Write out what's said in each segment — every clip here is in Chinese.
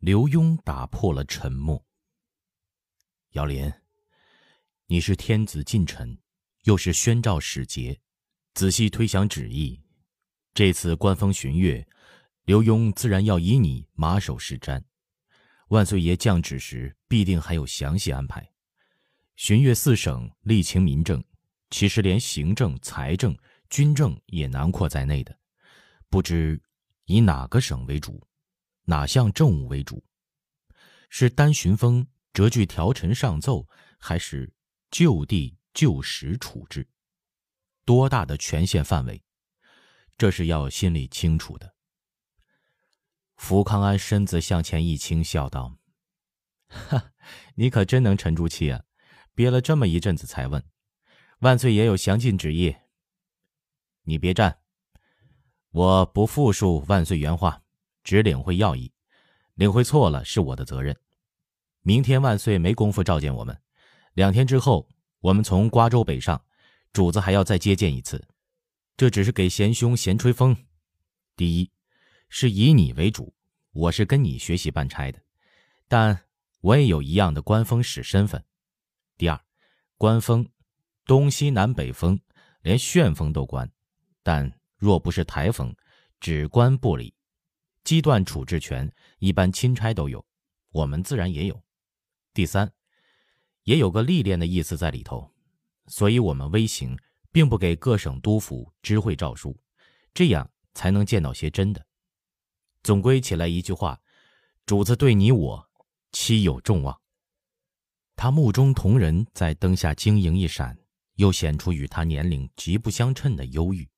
刘墉打破了沉默。姚林，你是天子近臣，又是宣诏使节，仔细推想旨意，这次官封巡阅，刘墉自然要以你马首是瞻。万岁爷降旨时，必定还有详细安排。巡阅四省，力清民政，其实连行政、财政、军政也囊括在内的。不知以哪个省为主，哪项政务为主？是单巡风？折据条陈上奏，还是就地就时处置？多大的权限范围？这是要心里清楚的。福康安身子向前一倾，笑道：“哈，你可真能沉住气啊！憋了这么一阵子才问，万岁爷有详尽旨意。你别站，我不复述万岁原话，只领会要义，领会错了是我的责任。”明天万岁没工夫召见我们，两天之后我们从瓜州北上，主子还要再接见一次。这只是给贤兄闲吹风。第一，是以你为主，我是跟你学习办差的，但我也有一样的官封使身份。第二，官封，东西南北封，连旋风都官，但若不是台风，只官不理，机断处置权，一般钦差都有，我们自然也有。第三，也有个历练的意思在里头，所以我们微行，并不给各省督府知会诏书，这样才能见到些真的。总归起来一句话，主子对你我，妻有重望。他目中同仁在灯下晶莹一闪，又显出与他年龄极不相称的忧郁。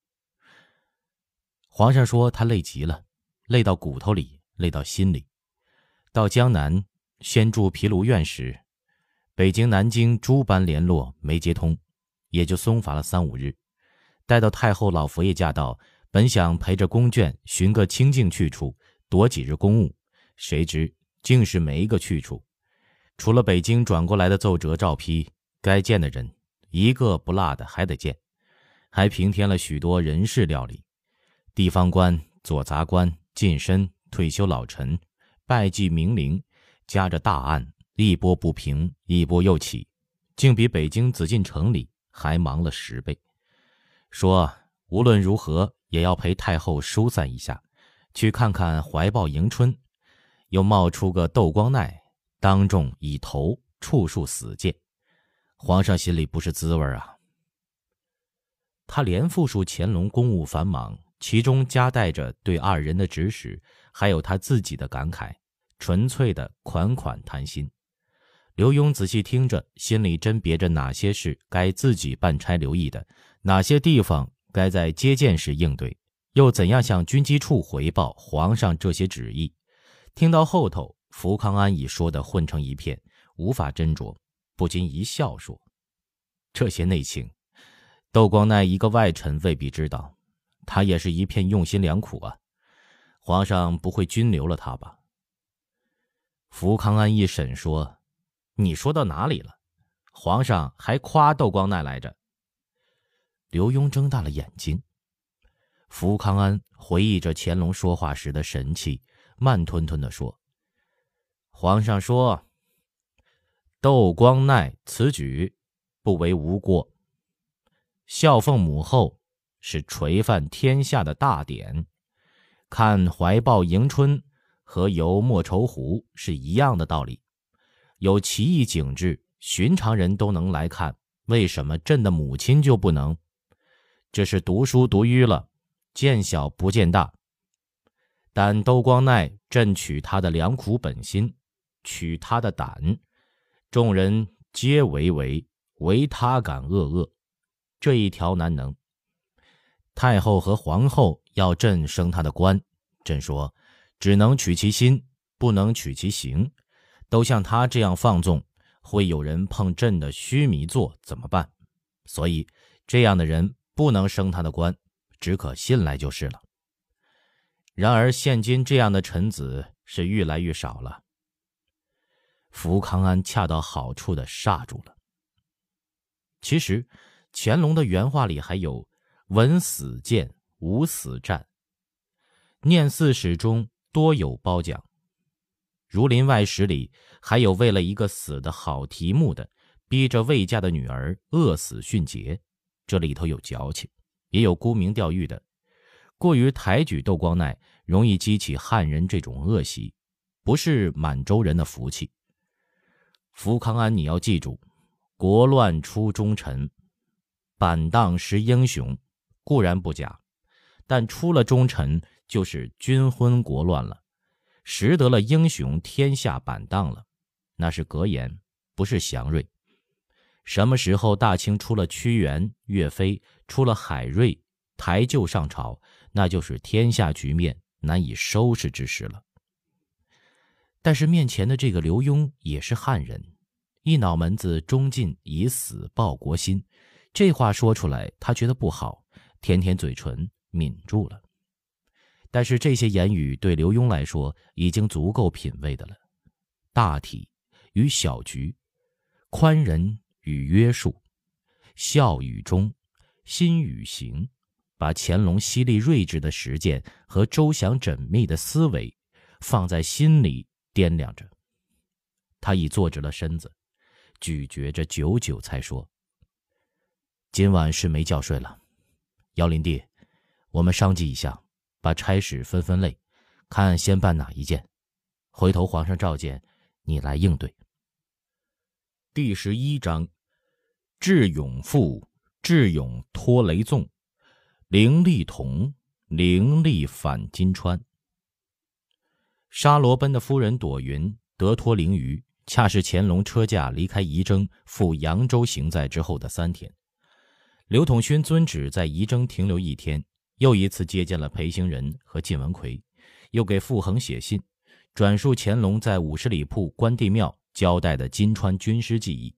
皇上说他累极了，累到骨头里，累到心里，到江南。先住毗卢院时，北京、南京诸般联络没接通，也就松乏了三五日。待到太后老佛爷驾到，本想陪着宫眷寻个清静去处，躲几日公务，谁知竟是没一个去处。除了北京转过来的奏折照批，该见的人一个不落的还得见，还平添了许多人事料理，地方官、左杂官、近身、退休老臣、拜祭名伶。夹着大案，一波不平，一波又起，竟比北京紫禁城里还忙了十倍。说无论如何也要陪太后疏散一下，去看看怀抱迎春。又冒出个窦光鼐，当众以头触树死谏，皇上心里不是滋味啊。他连复述乾隆公务繁忙，其中夹带着对二人的指使，还有他自己的感慨。纯粹的款款谈心，刘墉仔细听着，心里甄别着哪些事该自己办差留意的，哪些地方该在接见时应对，又怎样向军机处回报皇上这些旨意。听到后头，福康安已说得混成一片，无法斟酌，不禁一笑说：“这些内情，窦光鼐一个外臣未必知道，他也是一片用心良苦啊。皇上不会均留了他吧？”福康安一审说：“你说到哪里了？皇上还夸窦光鼐来着。”刘墉睁大了眼睛。福康安回忆着乾隆说话时的神气，慢吞吞地说：“皇上说，窦光鼐此举不为无过，孝奉母后是垂范天下的大典，看怀抱迎春。”和游莫愁湖是一样的道理，有奇异景致，寻常人都能来看，为什么朕的母亲就不能？这是读书读愚了，见小不见大。但窦光鼐，朕取他的良苦本心，取他的胆，众人皆唯唯，唯他敢恶恶，这一条难能。太后和皇后要朕升他的官，朕说。只能取其心，不能取其形。都像他这样放纵，会有人碰朕的须弥座怎么办？所以，这样的人不能升他的官，只可信赖就是了。然而，现今这样的臣子是越来越少了。福康安恰到好处的刹住了。其实，乾隆的原话里还有“闻死谏，无死战”，念四史中。多有褒奖，儒林外史里还有为了一个死的好题目的，逼着未嫁的女儿饿死殉节，这里头有矫情，也有沽名钓誉的。过于抬举窦光鼐，容易激起汉人这种恶习，不是满洲人的福气。福康安，你要记住，国乱出忠臣，板荡识英雄，固然不假，但出了忠臣，就是军昏国乱了。识得了英雄，天下板荡了，那是格言，不是祥瑞。什么时候大清出了屈原、岳飞，出了海瑞，抬旧上朝，那就是天下局面难以收拾之时了。但是面前的这个刘墉也是汉人，一脑门子忠进以死报国心，这话说出来，他觉得不好，舔舔嘴唇，抿住了。但是这些言语对刘墉来说已经足够品味的了，大体与小局，宽仁与约束，孝与忠，心与行，把乾隆犀利睿智的实践和周详缜密的思维放在心里掂量着。他已坐直了身子，咀嚼着久久，才说：“今晚是没觉睡了，姚林弟，我们商计一下。”把差事分分类，看先办哪一件，回头皇上召见，你来应对。第十一章：智勇父，智勇托雷纵，凌厉同，凌厉反金川。沙罗奔的夫人朵云得托凌虞，恰是乾隆车驾离开仪征赴扬州行在之后的三天。刘统勋遵旨在仪征停留一天。又一次接见了裴行仁和晋文奎，又给傅恒写信，转述乾隆在五十里铺关帝庙交代的金川军师记忆，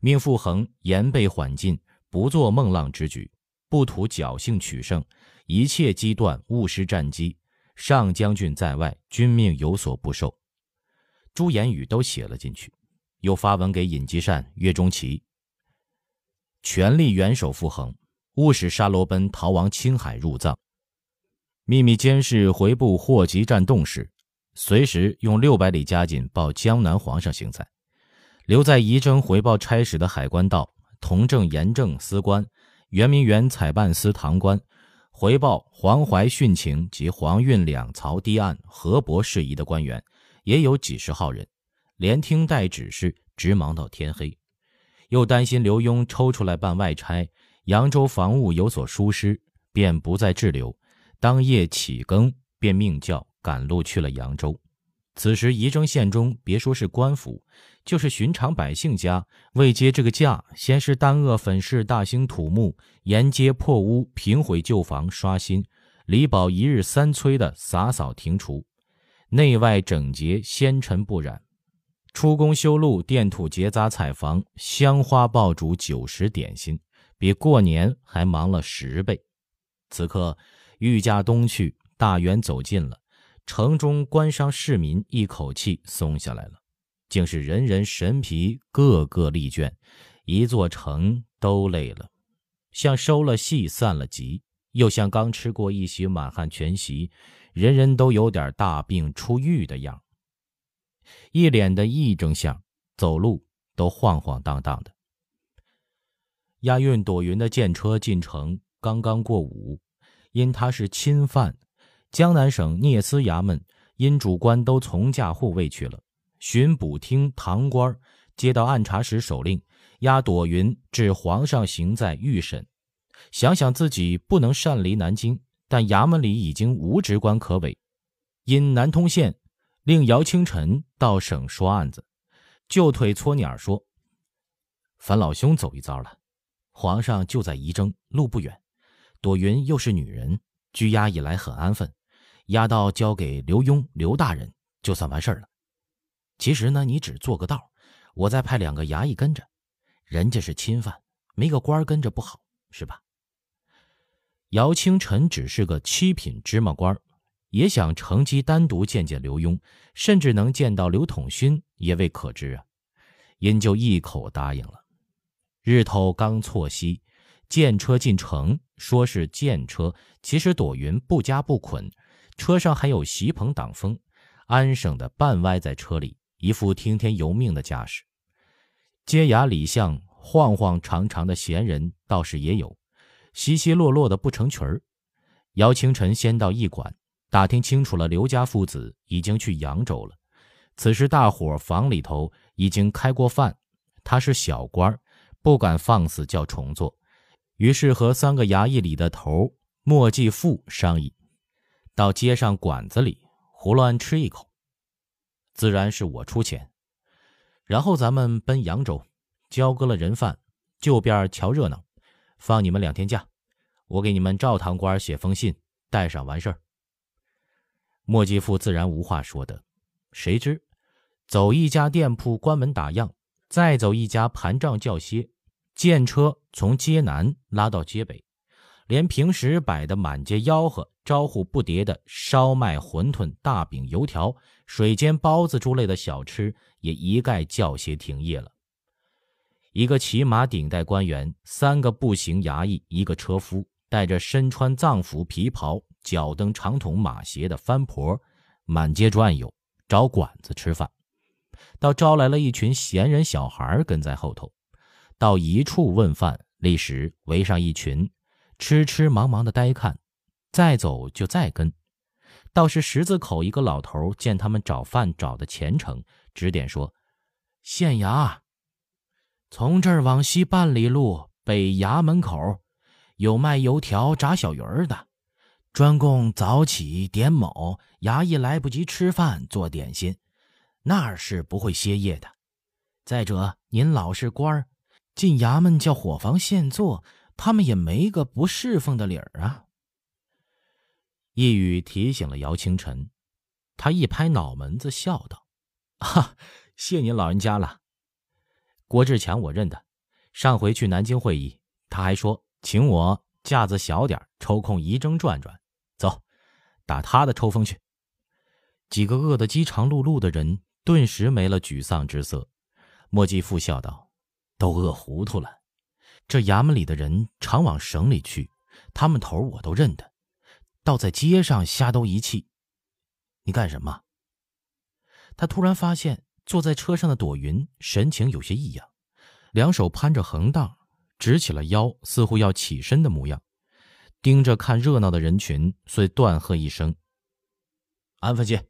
命傅恒严备缓进，不做孟浪之举，不图侥幸取胜，一切机断勿失战机。上将军在外，君命有所不受。朱言语都写了进去，又发文给尹吉善、岳钟琪，全力援手傅恒。误使沙罗奔逃亡青海入藏，秘密监视回部霍集战动时，随时用六百里加紧报江南皇上行在。留在仪征回报差使的海关道同正严正司官、圆明园采办司堂官，回报黄淮汛情及黄运两漕堤岸河泊事宜的官员，也有几十号人，连听带指示，直忙到天黑。又担心刘墉抽出来办外差。扬州防务有所疏失，便不再滞留。当夜起更，便命轿赶路去了扬州。此时仪征县中，别说是官府，就是寻常百姓家，为接这个假，先是丹恶粉饰大兴土木，沿街破屋，平毁旧房，刷新，李宝一日三催的洒扫庭除，内外整洁，纤尘不染。出工修路，垫土结杂，采房，香花爆竹，酒食点心。比过年还忙了十倍。此刻，御驾东去，大员走近了，城中官商市民一口气松下来了，竟是人人神疲，个个力倦，一座城都累了，像收了戏散了集，又像刚吃过一席满汉全席，人人都有点大病初愈的样，一脸的癔症相，走路都晃晃荡荡的。押运朵云的舰车进城，刚刚过午，因他是钦犯，江南省聂司衙门因主官都从驾护卫去了。巡捕厅堂官接到按察使手令，押朵云至皇上行在御审。想想自己不能擅离南京，但衙门里已经无职官可委，因南通县令姚清晨到省说案子，旧腿搓捻说：“樊老兄走一遭了。”皇上就在仪征，路不远。朵云又是女人，拘押以来很安分，押到交给刘墉刘大人，就算完事儿了。其实呢，你只做个道，我再派两个衙役跟着。人家是钦犯，没个官跟着不好，是吧？姚清晨只是个七品芝麻官，也想乘机单独见见刘墉，甚至能见到刘统勋，也未可知啊。因就一口答应了。日头刚错西，见车进城，说是见车，其实朵云不加不捆，车上还有席棚挡风，安省的半歪在车里，一副听天由命的架势。街牙里巷晃晃长长的闲人倒是也有，稀稀落落的不成群儿。姚清晨先到驿馆，打听清楚了刘家父子已经去扬州了。此时大伙房里头已经开过饭，他是小官不敢放肆叫重做，于是和三个衙役里的头莫继富商议，到街上馆子里胡乱吃一口，自然是我出钱。然后咱们奔扬州，交割了人犯，就边瞧热闹，放你们两天假，我给你们赵堂官写封信，带上完事儿。莫继富自然无话说的，谁知走一家店铺关门打烊，再走一家盘账叫歇，见车从街南拉到街北，连平时摆的满街吆喝、招呼不迭的烧麦、馄饨、大饼、油条、水煎包子诸类的小吃。也一概叫歇停业了。一个骑马顶戴官员，三个步行衙役，一个车夫，带着身穿藏服皮袍、脚蹬长筒马鞋的番婆，满街转悠，找馆子吃饭。倒招来了一群闲人小孩跟在后头，到一处问饭，立时围上一群，痴痴茫茫的呆看，再走就再跟。倒是十字口一个老头见他们找饭找的虔诚。指点说：“县衙，从这儿往西半里路，北衙门口有卖油条、炸小鱼儿的，专供早起点卯，衙役来不及吃饭做点心，那是不会歇业的。再者，您老是官儿，进衙门叫伙房现做，他们也没个不侍奉的理儿啊。”一语提醒了姚清晨，他一拍脑门子，笑道。哈，谢您老人家了。郭志强我认得，上回去南京会议，他还说请我架子小点抽空仪征转转。打他的抽风去。几个饿得饥肠辘辘的人顿时没了沮丧之色。莫继富笑道：“都饿糊涂了。这衙门里的人常往省里去，他们头我都认得，倒在街上瞎兜一气。你干什么？”他突然发现坐在车上的朵云神情有些异样，两手攀着横档，直起了腰，似乎要起身的模样，盯着看热闹的人群，遂断喝一声：“安分些。”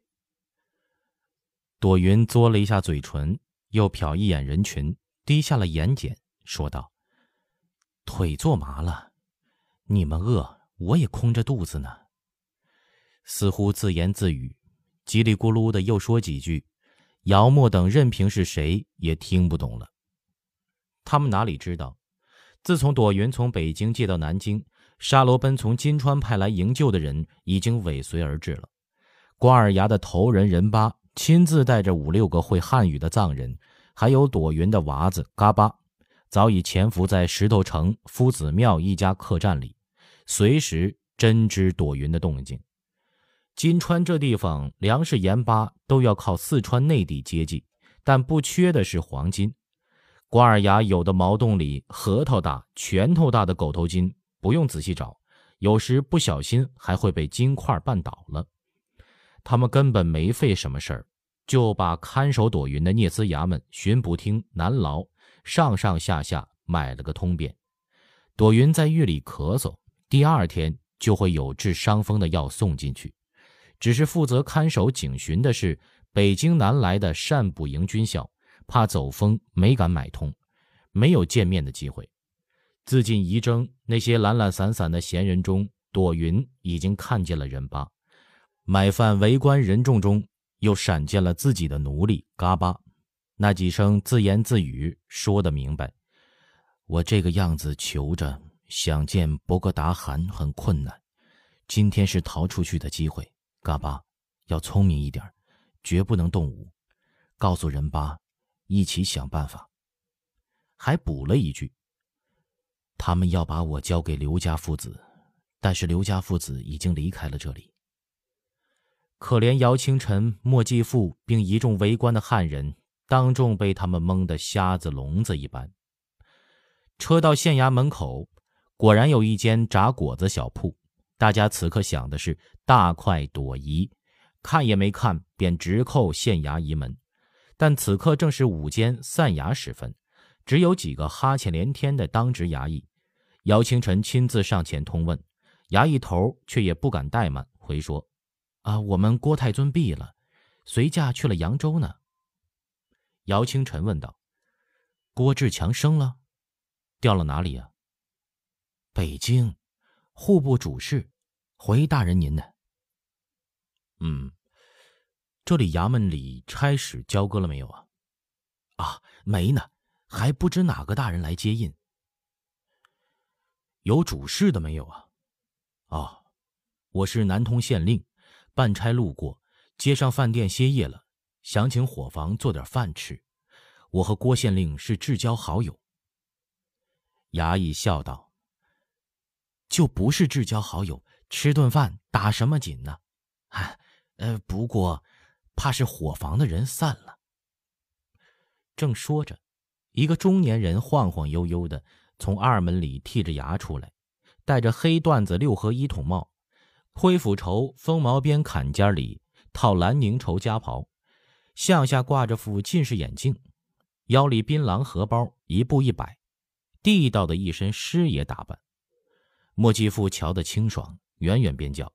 朵云嘬了一下嘴唇，又瞟一眼人群，低下了眼睑，说道：“腿坐麻了，你们饿，我也空着肚子呢。”似乎自言自语。叽里咕噜的又说几句，姚默等任凭是谁也听不懂了。他们哪里知道，自从朵云从北京借到南京，沙罗奔从金川派来营救的人已经尾随而至了。瓜尔牙的头人任巴亲自带着五六个会汉语的藏人，还有朵云的娃子嘎巴，早已潜伏在石头城夫子庙一家客栈里，随时侦知朵云的动静。金川这地方粮食盐巴都要靠四川内地接济，但不缺的是黄金。瓜尔牙有的毛洞里核桃大、拳头大的狗头金，不用仔细找，有时不小心还会被金块绊倒了。他们根本没费什么事儿，就把看守朵云的聂司衙门、巡捕厅、南牢上上下下买了个通便。朵云在狱里咳嗽，第二天就会有治伤风的药送进去。只是负责看守警巡的是北京南来的善捕营军校，怕走风，没敢买通，没有见面的机会。自尽遗征，那些懒懒散散的闲人中，朵云已经看见了人巴。买饭围观人众中，又闪见了自己的奴隶嘎巴。那几声自言自语，说得明白：我这个样子求着，想见博格达汗很困难。今天是逃出去的机会。嘎巴，要聪明一点，绝不能动武。告诉人巴，一起想办法。还补了一句：他们要把我交给刘家父子，但是刘家父子已经离开了这里。可怜姚清晨、莫继富，并一众围观的汉人，当众被他们蒙得瞎子聋子一般。车到县衙门口，果然有一间炸果子小铺。大家此刻想的是大快朵颐，看也没看，便直叩县衙仪门。但此刻正是午间散衙时分，只有几个哈欠连天的当值衙役。姚清晨亲自上前通问，衙役头却也不敢怠慢，回说：“啊，我们郭太尊毙了，随驾去了扬州呢。”姚清晨问道：“郭志强生了，调了哪里呀？”“北京，户部主事，回大人您呢。”“嗯。”这里衙门里差使交割了没有啊？啊，没呢，还不知哪个大人来接印。有主事的没有啊？哦，我是南通县令，办差路过，街上饭店歇业了，想请伙房做点饭吃。我和郭县令是至交好友。衙役笑道：“就不是至交好友，吃顿饭打什么紧呢？啊，呃，不过。”怕是伙房的人散了。正说着，一个中年人晃晃悠悠的从二门里剔着牙出来，戴着黑缎子六合一筒帽，灰斧绸风毛边坎肩里套蓝宁绸夹袍，向下挂着副近视眼镜，腰里槟榔荷包一步一摆，地道的一身师爷打扮。莫继父瞧得清爽，远远便叫：“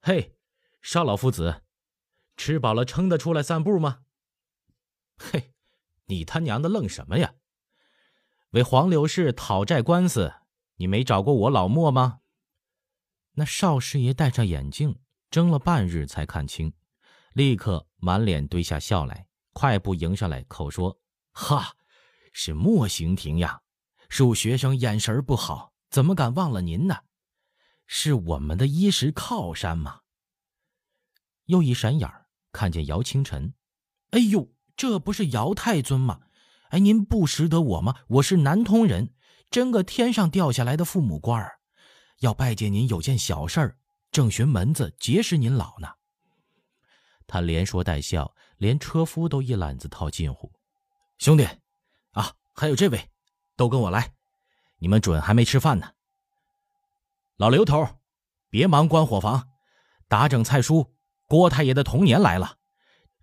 嘿，少老夫子！”吃饱了撑得出来散步吗？嘿，你他娘的愣什么呀？为黄柳氏讨债官司，你没找过我老莫吗？那少师爷戴上眼镜，睁了半日才看清，立刻满脸堆下笑来，快步迎上来，口说：“哈，是莫行庭呀！恕学生眼神不好，怎么敢忘了您呢？是我们的衣食靠山嘛。”又一闪眼。看见姚清晨，哎呦，这不是姚太尊吗？哎，您不识得我吗？我是南通人，真个天上掉下来的父母官儿，要拜见您有件小事儿，正寻门子结识您老呢。他连说带笑，连车夫都一揽子套近乎。兄弟，啊，还有这位，都跟我来，你们准还没吃饭呢。老刘头，别忙关火房，打整菜蔬。郭太爷的童年来了，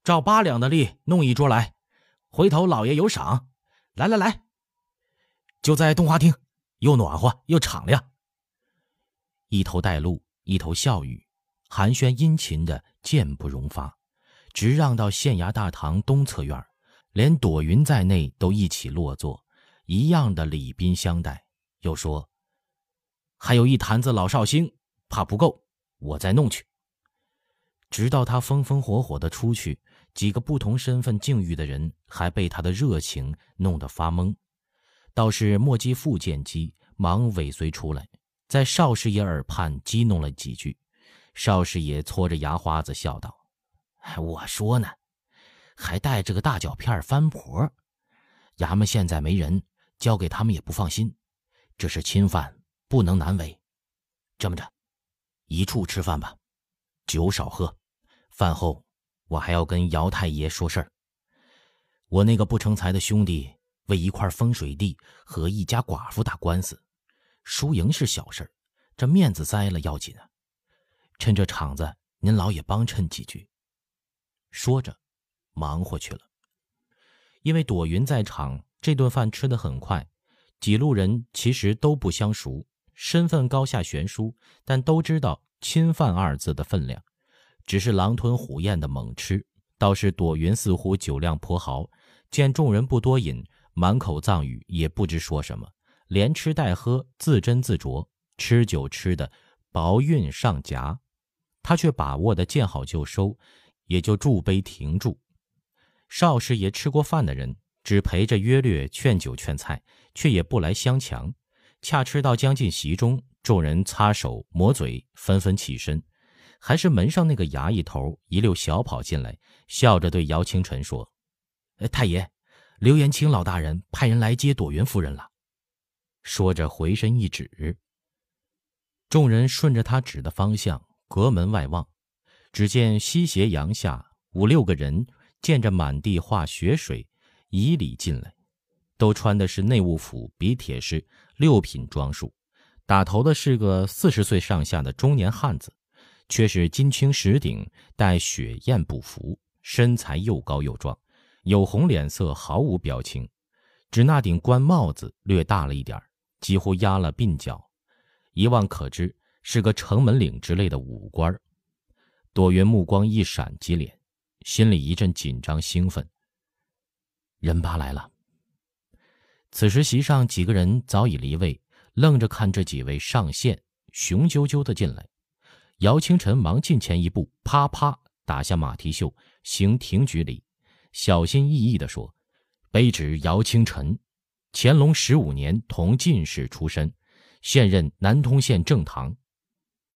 照八两的例弄一桌来，回头老爷有赏。来来来，就在东华厅，又暖和又敞亮。一头带路，一头笑语，寒暄殷勤的渐不容发，直让到县衙大堂东侧院连朵云在内都一起落座，一样的礼宾相待。又说：“还有一坛子老绍兴，怕不够，我再弄去。”直到他风风火火的出去，几个不同身份境遇的人还被他的热情弄得发懵。倒是莫基富见机，忙尾随出来，在邵师爷耳畔激弄了几句。邵师爷搓着牙花子笑道：“我说呢，还带着个大脚片翻婆，衙门现在没人，交给他们也不放心。这是侵犯，不能难为。这么着，一处吃饭吧。”酒少喝，饭后我还要跟姚太爷说事儿。我那个不成才的兄弟为一块风水地和一家寡妇打官司，输赢是小事这面子栽了要紧啊！趁这场子，您老也帮衬几句。说着，忙活去了。因为朵云在场，这顿饭吃得很快。几路人其实都不相熟，身份高下悬殊，但都知道。侵犯二字的分量，只是狼吞虎咽的猛吃。倒是朵云似乎酒量颇好，见众人不多饮，满口藏语，也不知说什么，连吃带喝，自斟自酌，吃酒吃的薄韵上夹。他却把握的见好就收，也就助杯停住。邵师爷吃过饭的人，只陪着约略劝酒劝菜，却也不来相强。恰吃到将近席中。众人擦手抹嘴，纷纷起身，还是门上那个衙役头一溜小跑进来，笑着对姚清晨说：“太爷，刘延清老大人派人来接朵云夫人了。”说着回身一指，众人顺着他指的方向隔门外望，只见西斜阳下五六个人见着满地化雪水，以礼进来，都穿的是内务府比铁式六品装束。打头的是个四十岁上下的中年汉子，却是金青石顶，带雪雁不服，身材又高又壮，有红脸色，毫无表情，只那顶官帽子略大了一点几乎压了鬓角，一望可知是个城门领之类的武官。朵云目光一闪即敛，心里一阵紧张兴奋。人八来了。此时席上几个人早已离位，愣着看这几位上线雄赳赳的进来。姚清晨忙近前一步，啪啪打下马蹄袖，行停举礼，小心翼翼地说：“卑职姚清晨，乾隆十五年同进士出身，现任南通县正堂。